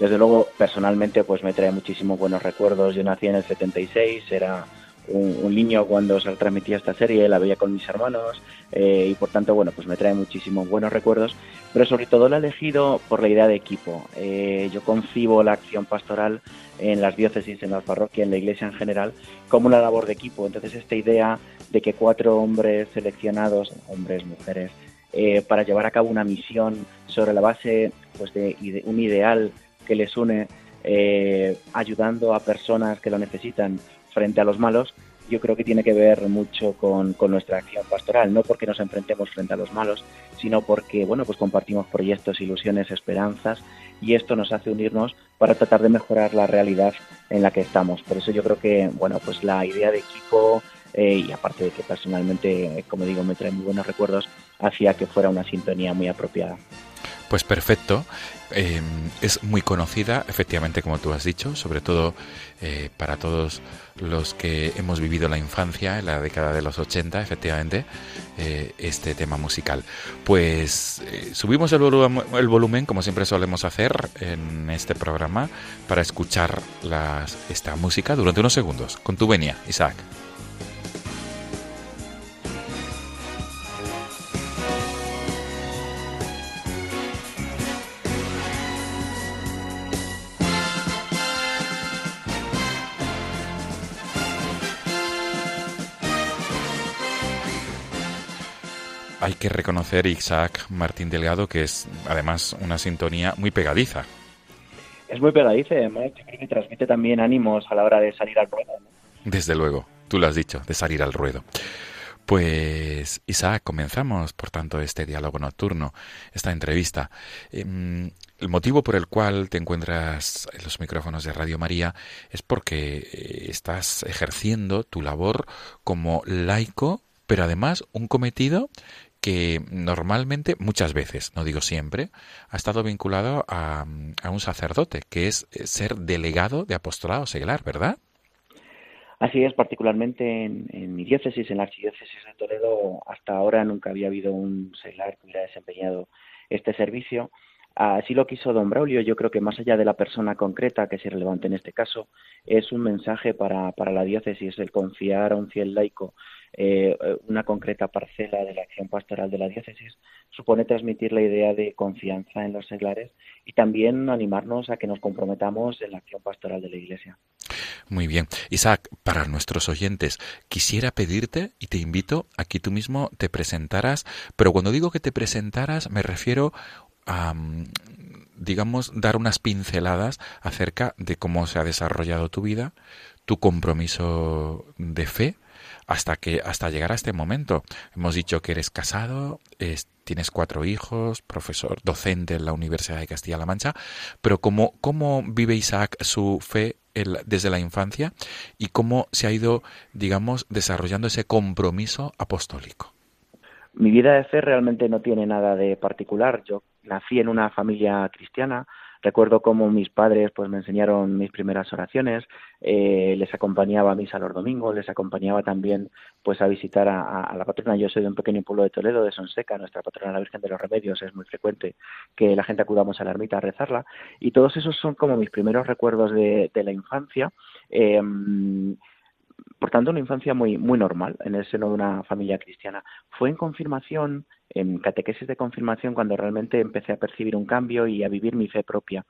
desde luego, personalmente, pues me trae muchísimos buenos recuerdos. Yo nací en el 76, era un, niño cuando se transmitía esta serie, la veía con mis hermanos eh, y por tanto, bueno, pues me trae muchísimos buenos recuerdos, pero sobre todo lo he elegido por la idea de equipo. Eh, yo concibo la acción pastoral en las diócesis, en la parroquia, en la iglesia en general, como una labor de equipo. Entonces, esta idea de que cuatro hombres seleccionados, hombres, mujeres, eh, para llevar a cabo una misión sobre la base pues, de, un ideal que les une, ayudando a personas que lo necesitan, frente a los malos, yo creo que tiene que ver mucho con, nuestra acción pastoral, no porque nos enfrentemos frente a los malos, sino porque bueno, pues compartimos proyectos, ilusiones, esperanzas y esto nos hace unirnos para tratar de mejorar la realidad en la que estamos. Por eso yo creo que bueno, pues la idea de equipo eh, y aparte de que personalmente, como digo, me trae muy buenos recuerdos, hacía que fuera una sintonía muy apropiada. Pues perfecto. Em, es muy conocida, efectivamente, como tú has dicho, sobre todo eh, para todos los que hemos vivido la infancia en la década de los 80, efectivamente, eh, este tema musical. Pues eh, subimos el, el, volumen, como siempre solemos hacer en este programa, para escuchar las, esta música durante unos segundos. Con tu venia, Isaac. Hay que reconocer Isaac Martín Delgado que es además una sintonía muy pegadiza. Es muy pegadiza, además creo que transmite también ánimos a la hora de salir al ruedo. Desde luego, tú lo has dicho, de salir al ruedo. Pues Isaac, comenzamos por tanto este diálogo nocturno, esta entrevista. Em, el motivo por el cual te encuentras en los micrófonos de Radio María es porque eh, estás ejerciendo tu labor como laico, pero además un cometido que normalmente, muchas veces, no digo siempre, ha estado vinculado a, un sacerdote, que es eh, ser delegado de apostolado seglar, ¿verdad? Así es, particularmente en, mi diócesis, en la archidiócesis de Toledo, hasta ahora nunca había habido un seglar que hubiera desempeñado este servicio. Así lo quiso don Braulio. Yo creo que más allá de la persona concreta que es relevante en este caso, es un mensaje para, para la diócesis el confiar a un fiel laico eh, una concreta parcela de la acción pastoral de la diócesis, supone transmitir la idea de confianza en los seglares y también animarnos a que nos comprometamos en la acción pastoral de la Iglesia. Muy bien. Isaac, para nuestros oyentes, quisiera pedirte y te invito a que tú mismo te presentaras, pero cuando digo que te presentaras me refiero digamos, dar unas pinceladas acerca de cómo se ha desarrollado tu vida, tu compromiso de fe hasta que hasta llegar a este momento. Hemos dicho que eres casado, tienes cuatro hijos, profesor, docente en la Universidad de Castilla-La Mancha, pero cómo cómo vive Isaac su fe desde la infancia y cómo se ha ido, digamos, desarrollando ese compromiso apostólico. Mi vida de fe realmente no tiene nada de particular. Yo nací en una familia cristiana, Recuerdo cómo mis padres pues me enseñaron mis primeras oraciones, eh, les acompañaba a misa los domingos, les acompañaba también pues a visitar a, la patrona. Yo soy de un pequeño pueblo de Toledo, de Sonseca, nuestra patrona la Virgen de los Remedios, es muy frecuente que la gente acudamos a la ermita a rezarla y todos esos son como mis primeros recuerdos de, la infancia. Eh, por tanto, una infancia muy, muy normal en el seno de una familia cristiana. Fue en confirmación, en catequesis de confirmación, cuando realmente empecé a percibir un cambio y a vivir mi fe propia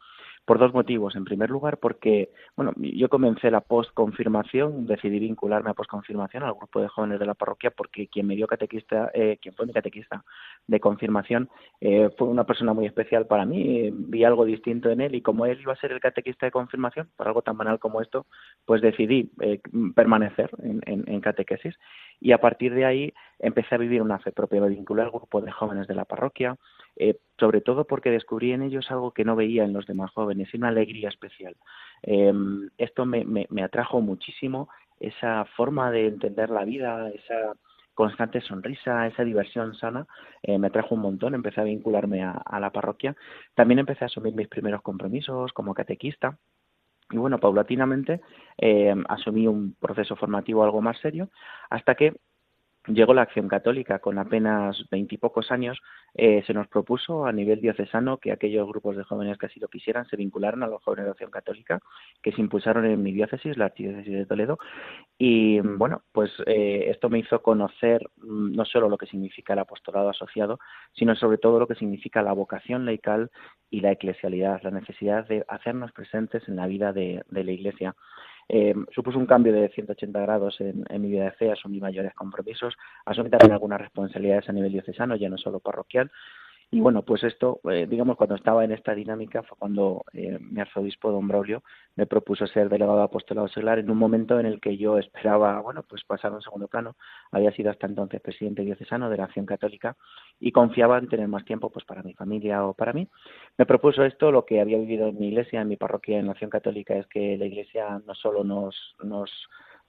por dos motivos. En primer lugar, porque bueno, yo comencé la postconfirmación, decidí vincularme a postconfirmación al grupo de jóvenes de la parroquia porque quien me dio catequista, eh, quien fue mi catequista de confirmación, eh, fue una persona muy especial para mí. Vi algo distinto en él y como él iba a ser el catequista de confirmación, por algo tan banal como esto, pues decidí eh, permanecer en, en, catequesis y a partir de ahí empecé a vivir una fe propia. Me vinculé al grupo de jóvenes de la parroquia, eh, sobre todo porque descubrí en ellos algo que no veía en los demás jóvenes, una alegría especial. Em, esto me, me, atrajo muchísimo, esa forma de entender la vida, esa constante sonrisa, esa diversión sana, eh, me atrajo un montón, empecé a vincularme a, la parroquia. También empecé a asumir mis primeros compromisos como catequista. Y bueno, paulatinamente eh, asumí un proceso formativo algo más serio hasta que llegó la Acción Católica con apenas veintipocos años, eh, se nos propuso a nivel diocesano que aquellos grupos de jóvenes que así lo quisieran se vincularan a los jóvenes de Acción Católica, que se impulsaron en mi diócesis, la Archidiócesis de Toledo. Y bueno, pues eh, esto me hizo conocer mm, no solo lo que significa el apostolado asociado, sino sobre todo lo que significa la vocación laical y la eclesialidad, la necesidad de hacernos presentes en la vida de la Iglesia. Eh, supuso un cambio de 180 grados en, mi vida de fe, asumí mayores compromisos, asumí también algunas responsabilidades a nivel diocesano, ya no solo parroquial, y bueno, pues esto, eh, digamos, cuando estaba en esta dinámica fue cuando eh, mi arzobispo, don Braulio, me propuso ser delegado de apostolado seglar en un momento en el que yo esperaba, bueno, pues pasar a un segundo plano. Había sido hasta entonces presidente diocesano de la Acción Católica y confiaba en tener más tiempo pues para mi familia o para mí. Me propuso esto, lo que había vivido en mi iglesia, en mi parroquia en la Acción Católica, es que la iglesia no solo nos, nos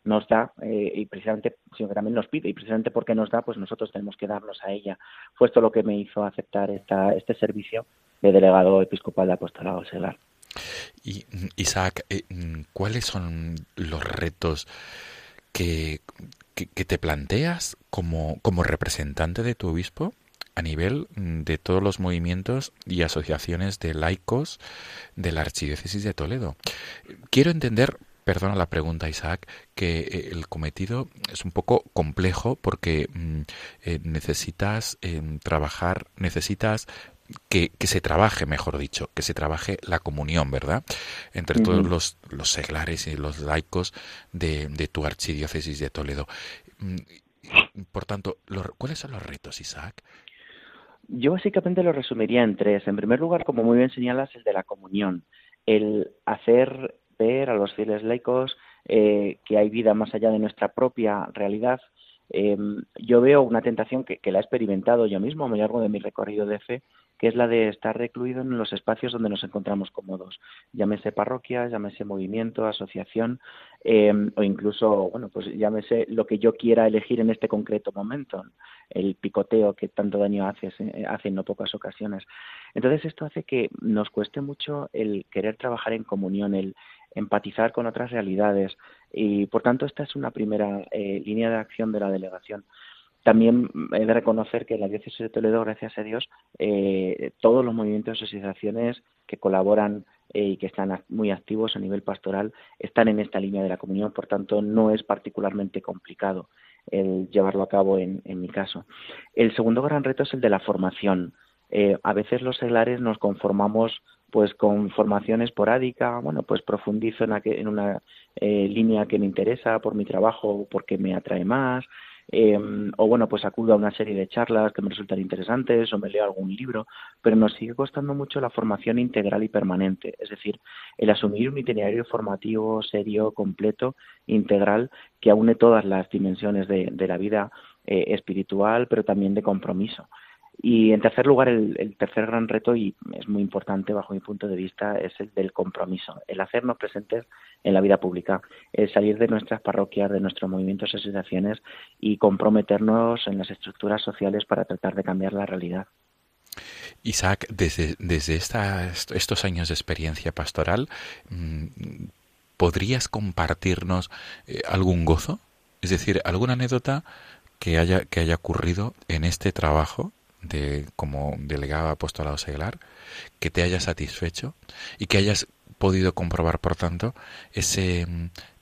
nos da eh, y precisamente, sino que también nos pide y precisamente porque nos da, pues nosotros tenemos que darnos a ella. Fue esto lo que me hizo aceptar esta, este servicio de delegado episcopal de apostolado seglar. Y Isaac, eh, ¿cuáles son los retos que, que, te planteas como, como representante de tu obispo? a nivel de todos los movimientos y asociaciones de laicos de la Archidiócesis de Toledo. Quiero entender perdona la pregunta, Isaac, que eh, el cometido es un poco complejo porque mm, eh, necesitas em, trabajar, necesitas que, se trabaje, mejor dicho, que se trabaje la comunión, ¿verdad? Entre todos los, los, seglares y los laicos de, tu archidiócesis de Toledo. Mm, por tanto, ¿cuáles son los retos, Isaac? Yo básicamente lo resumiría en tres. En primer lugar, como muy bien señalas, el de la comunión. El hacer a los fieles laicos eh, que hay vida más allá de nuestra propia realidad. Em, yo veo una tentación que, la he experimentado yo mismo a lo largo de mi recorrido de fe, que es la de estar recluido en los espacios donde nos encontramos cómodos, llámese parroquia, llámese movimiento, asociación, em, o incluso, bueno, pues llámese lo que yo quiera elegir en este concreto momento, el picoteo que tanto daño hace, hace en no pocas ocasiones. Entonces esto hace que nos cueste mucho el querer trabajar en comunión, el, empatizar con otras realidades y por tanto esta es una primera eh, línea de acción de la delegación. También he de reconocer que en la diócesis de Toledo, gracias a Dios, eh, todos los movimientos y asociaciones que colaboran eh, y que están muy activos a nivel pastoral están en esta línea de la comunión, por tanto no es particularmente complicado el llevarlo a cabo en, en mi caso. El segundo gran reto es el de la formación. a veces los seglares nos conformamos pues con formación esporádica, bueno, pues profundizo en, en una eh, línea que me interesa por mi trabajo o porque me atrae más, em, o bueno, pues acudo a una serie de charlas que me resultan interesantes o me leo algún libro, pero nos sigue costando mucho la formación integral y permanente, es decir, el asumir un itinerario formativo serio, completo, integral, que aúne todas las dimensiones de, la vida eh, espiritual, pero también de compromiso. Y en tercer lugar, el, tercer gran reto, y es muy importante bajo mi punto de vista, es el del compromiso, el hacernos presentes en la vida pública, el salir de nuestras parroquias, de nuestros movimientos y asociaciones y comprometernos en las estructuras sociales para tratar de cambiar la realidad. Isaac, desde, desde estos años de experiencia pastoral, mm, ¿podrías compartirnos eh, algún gozo? Es decir, alguna anécdota que haya, que haya ocurrido en este trabajo de, como delegado apostolado seglar, que te haya satisfecho y que hayas podido comprobar, por tanto, ese,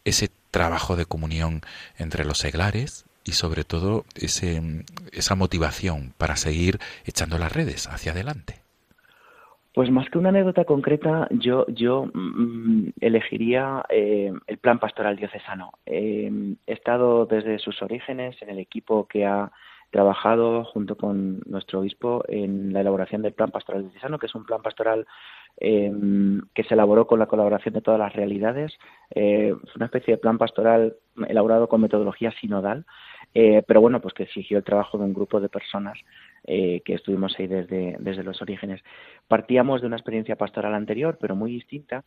ese trabajo de comunión entre los seglares y sobre todo ese, esa motivación para seguir echando las redes hacia adelante. Pues más que una anécdota concreta, yo, yo mm, elegiría eh, el plan pastoral diocesano. Eh, he estado desde sus orígenes en el equipo que ha trabajado junto con nuestro obispo en la elaboración del Plan Pastoral Diocesano, que es un plan pastoral em, que se elaboró con la colaboración de todas las realidades. Eh, es una especie de plan pastoral elaborado con metodología sinodal, eh, pero bueno, pues que exigió el trabajo de un grupo de personas eh, que estuvimos ahí desde, desde los orígenes. Partíamos de una experiencia pastoral anterior, pero muy distinta,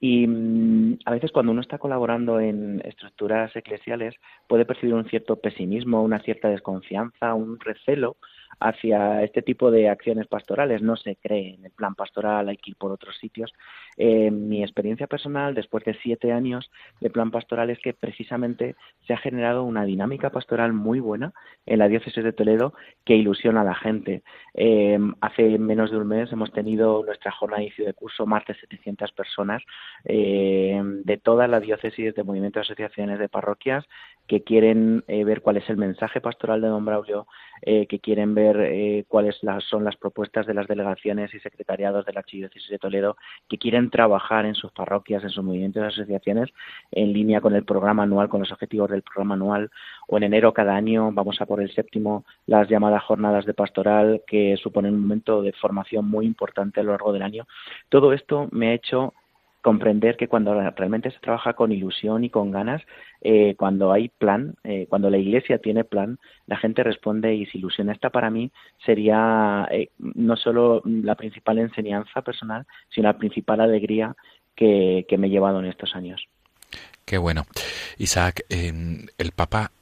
y mm, a veces cuando uno está colaborando en estructuras eclesiales puede percibir un cierto pesimismo, una cierta desconfianza, un recelo hacia este tipo de acciones pastorales. No se cree en el plan pastoral, hay que ir por otros sitios. Eh, mi experiencia personal, después de siete años de plan pastoral, es que precisamente se ha generado una dinámica pastoral muy buena en la diócesis de Toledo que ilusiona a la gente. Eh, hace menos de un mes hemos tenido nuestra jornada de inicio de curso, más de 700 personas eh, de toda la diócesis, de movimientos, asociaciones, de parroquias, que quieren ver cuál es el mensaje pastoral de Don Braulio, que quieren ver eh, cuáles son las propuestas de las delegaciones y secretariados de la Archidiócesis de Toledo que quieren trabajar en sus parroquias, en sus movimientos y asociaciones en línea con el programa anual, con los objetivos del programa anual. O en enero cada año vamos a por el séptimo las llamadas jornadas de pastoral que suponen un momento de formación muy importante a lo largo del año. Todo esto me ha hecho comprender que cuando realmente se trabaja con ilusión y con ganas, eh, cuando hay plan, eh, cuando la iglesia tiene plan, la gente responde y se ilusiona. Esta para mí sería eh, no solo la principal enseñanza personal, sino la principal alegría que, que me he llevado en estos años. Qué bueno. Isaac, el Papa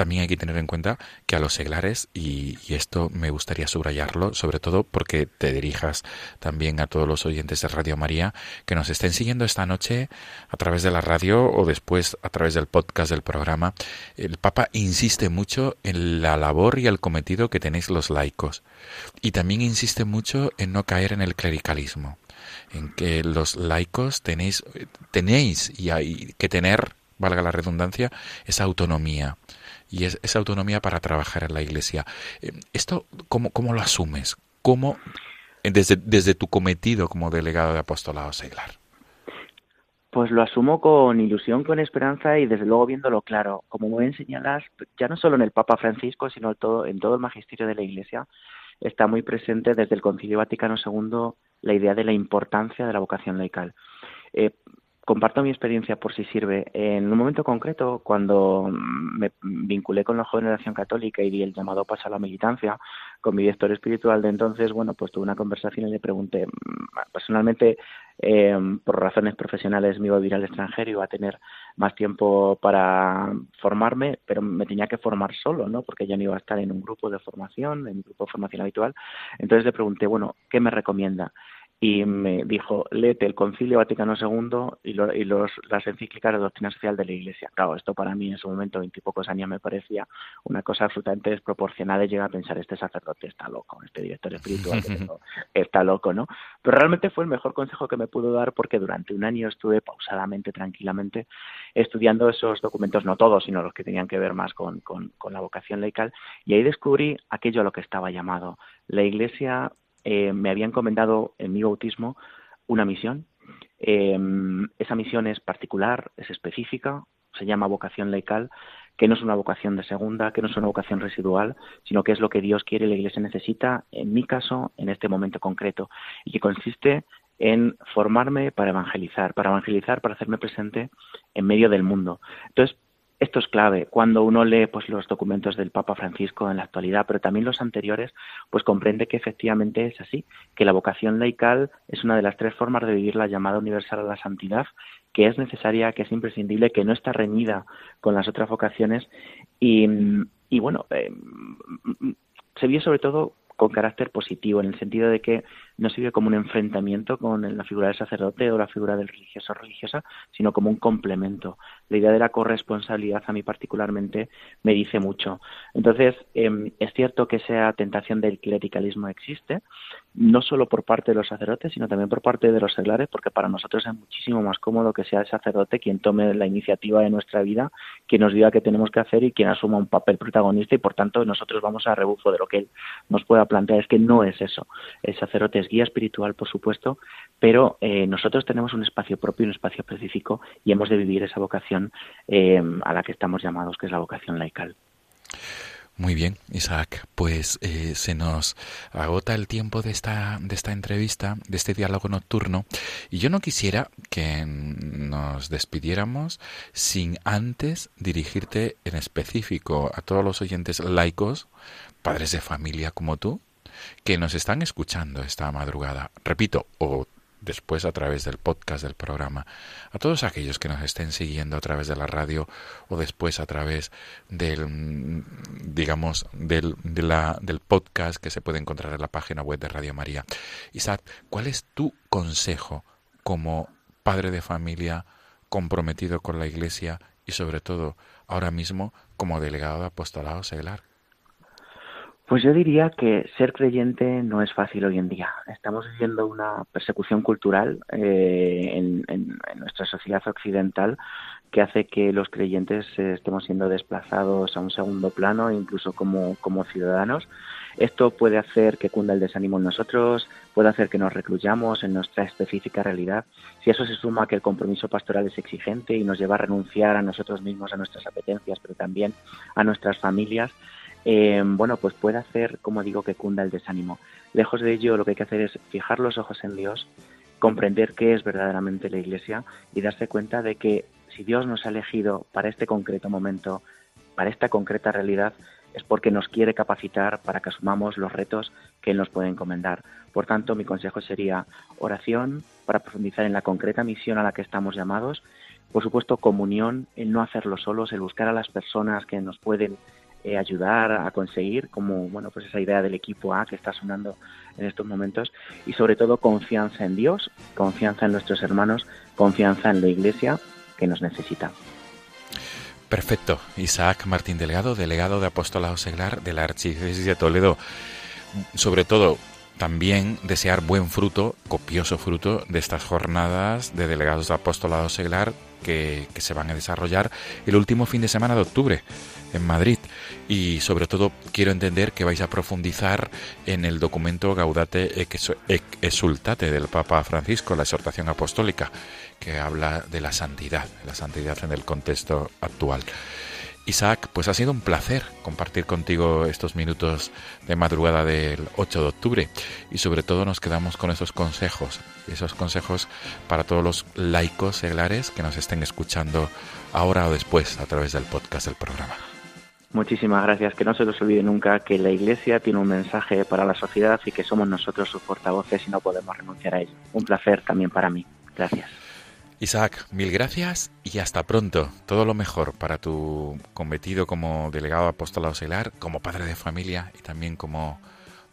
también hay que tener en cuenta que a los seglares, y, esto me gustaría subrayarlo, sobre todo porque te dirijas también a todos los oyentes de Radio María que nos estén siguiendo esta noche a través de la radio o después a través del podcast del programa, el Papa insiste mucho en la labor y el cometido que tenéis los laicos. Y también insiste mucho en no caer en el clericalismo, en que los laicos tenéis, tenéis y hay que tener valga la redundancia, esa autonomía y es, esa autonomía para trabajar en la iglesia. Eh, ¿Esto cómo, cómo lo asumes? ¿Cómo, desde, desde tu cometido como delegado de apostolado seglar? Pues lo asumo con ilusión, con esperanza y desde luego viéndolo claro. Como muy señalas, ya no solo en el Papa Francisco, sino en todo, en todo el magisterio de la Iglesia, está muy presente desde el Concilio Vaticano II la idea de la importancia de la vocación laical. Eh, comparto mi experiencia por si sirve. En un momento concreto, cuando me vinculé con la generación católica y di el llamado paso a la militancia, con mi director espiritual de entonces, bueno, pues tuve una conversación y le pregunté, mm, personalmente, eh, por razones profesionales me iba a vivir al extranjero, iba a tener más tiempo para formarme, pero me tenía que formar solo, ¿no? Porque ya no iba a estar en un grupo de formación, en un grupo de formación habitual. Entonces le pregunté, bueno, ¿qué me recomienda? Y me dijo, léete el Concilio Vaticano II y, y los, las encíclicas de doctrina social de la Iglesia. Claro, esto para mí en su momento, veintipocos años, me parecía una cosa absolutamente desproporcionada y llega a pensar, este sacerdote está loco, este director espiritual *laughs* está loco, ¿no? Pero realmente fue el mejor consejo que me pudo dar porque durante un año estuve pausadamente, tranquilamente, estudiando esos documentos, no todos, sino los que tenían que ver más con, con, con la vocación laical, y ahí descubrí aquello a lo que estaba llamado. La Iglesia eh, me había encomendado en mi bautismo una misión. Eh, esa misión es particular, es específica, se llama vocación laical, que no es una vocación de segunda, que no es una vocación residual, sino que es lo que Dios quiere y la Iglesia necesita, en mi caso, en este momento concreto, y que consiste en formarme para evangelizar, para evangelizar, para hacerme presente en medio del mundo. Entonces, esto es clave. Cuando uno lee pues, los documentos del Papa Francisco en la actualidad, pero también los anteriores, pues comprende que efectivamente es así, que la vocación laical es una de las tres formas de vivir la llamada universal a la santidad, que es necesaria, que es imprescindible, que no está reñida con las otras vocaciones. Y, bueno, eh, se vio sobre todo con carácter positivo, en el sentido de que no vio como un enfrentamiento con la figura del sacerdote o la figura del religioso o religiosa, sino como un complemento. La idea de la corresponsabilidad a mí particularmente me dice mucho. Entonces, em, es cierto que esa tentación del clericalismo existe, no solo por parte de los sacerdotes, sino también por parte de los seglares, porque para nosotros es muchísimo más cómodo que sea el sacerdote quien tome la iniciativa de nuestra vida, quien nos diga qué tenemos que hacer y quien asuma un papel protagonista y por tanto nosotros vamos a rebufo de lo que él nos pueda plantear. Es que no es eso. El sacerdote es espiritual, por supuesto, pero eh, nosotros tenemos un espacio propio, un espacio específico y hemos de vivir esa vocación eh, a la que estamos llamados, que es la vocación laical. Muy bien, Isaac, pues eh, se nos agota el tiempo de esta, de esta entrevista, de este diálogo nocturno, y yo no quisiera que nos despidiéramos sin antes dirigirte en específico a todos los oyentes laicos, padres de familia como tú, que nos están escuchando esta madrugada. Repito, o después a través del podcast del programa, a todos aquellos que nos estén siguiendo a través de la radio o después a través del, digamos, del, de la, del podcast que se puede encontrar en la página web de Radio María. Isaac, ¿cuál es tu consejo como padre de familia comprometido con la Iglesia y sobre todo ahora mismo como delegado de apostolado seglar? Pues yo diría que ser creyente no es fácil hoy en día. Estamos viviendo una persecución cultural eh, en, nuestra sociedad occidental que hace que los creyentes estemos siendo desplazados a un segundo plano, incluso como, como ciudadanos. Esto puede hacer que cunda el desánimo en nosotros, puede hacer que nos recluyamos en nuestra específica realidad. Si eso se suma que el compromiso pastoral es exigente y nos lleva a renunciar a nosotros mismos, a nuestras apetencias, pero también a nuestras familias, eh, bueno, pues puede hacer, como digo, que cunda el desánimo. Lejos de ello, lo que hay que hacer es fijar los ojos en Dios, comprender qué es verdaderamente la Iglesia y darse cuenta de que si Dios nos ha elegido para este concreto momento, para esta concreta realidad, es porque nos quiere capacitar para que asumamos los retos que Él nos puede encomendar. Por tanto, mi consejo sería oración para profundizar en la concreta misión a la que estamos llamados. Por supuesto, comunión, el no hacerlo solos, el buscar a las personas que nos pueden eh, ayudar a conseguir, como bueno, pues esa idea del equipo A que está sonando en estos momentos, y sobre todo confianza en Dios, confianza en nuestros hermanos, confianza en la Iglesia que nos necesita. Perfecto. Isaac Martín Delgado, delegado de Apostolado Seglar de la Archidiócesis de Toledo. Sobre todo, también desear buen fruto, copioso fruto de estas jornadas de delegados de apostolado seglar que, que, se van a desarrollar el último fin de semana de octubre en Madrid. Y sobre todo quiero entender que vais a profundizar en el documento Gaudate Exultate del Papa Francisco, la exhortación apostólica, que habla de la santidad, la santidad en el contexto actual. Isaac, pues ha sido un placer compartir contigo estos minutos de madrugada del 8 de octubre y sobre todo nos quedamos con esos consejos, esos consejos para todos los laicos seglares que nos estén escuchando ahora o después a través del podcast del programa. Muchísimas gracias. Que no se les olvide nunca que la Iglesia tiene un mensaje para la sociedad y que somos nosotros sus portavoces y no podemos renunciar a ello. Un placer también para mí. Gracias. Isaac, mil gracias y hasta pronto. Todo lo mejor para tu cometido como delegado apostolado auxiliar, como padre de familia y también como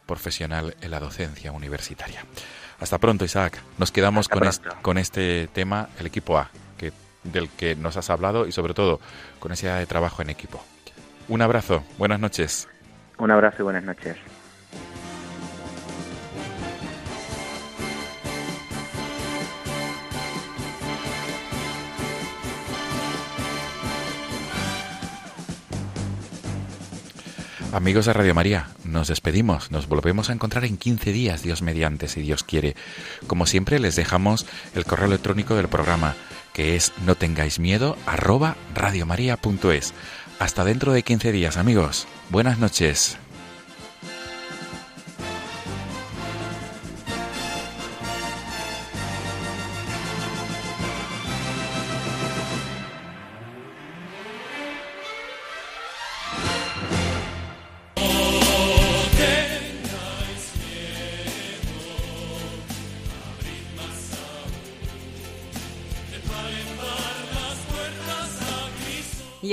profesional en la docencia universitaria. Hasta pronto, Isaac. Nos quedamos con este, con este, tema, el equipo A, que, del que nos has hablado y sobre todo con esa idea de trabajo en equipo. Un abrazo, buenas noches. Un abrazo y buenas noches. Amigos de Radio María, nos despedimos, nos volvemos a encontrar en 15 días, Dios mediante, si Dios quiere. Como siempre, les dejamos el correo electrónico del programa, que es no tengáis miedo, arroba radiomaria.es. Hasta dentro de 15 días, amigos. Buenas noches.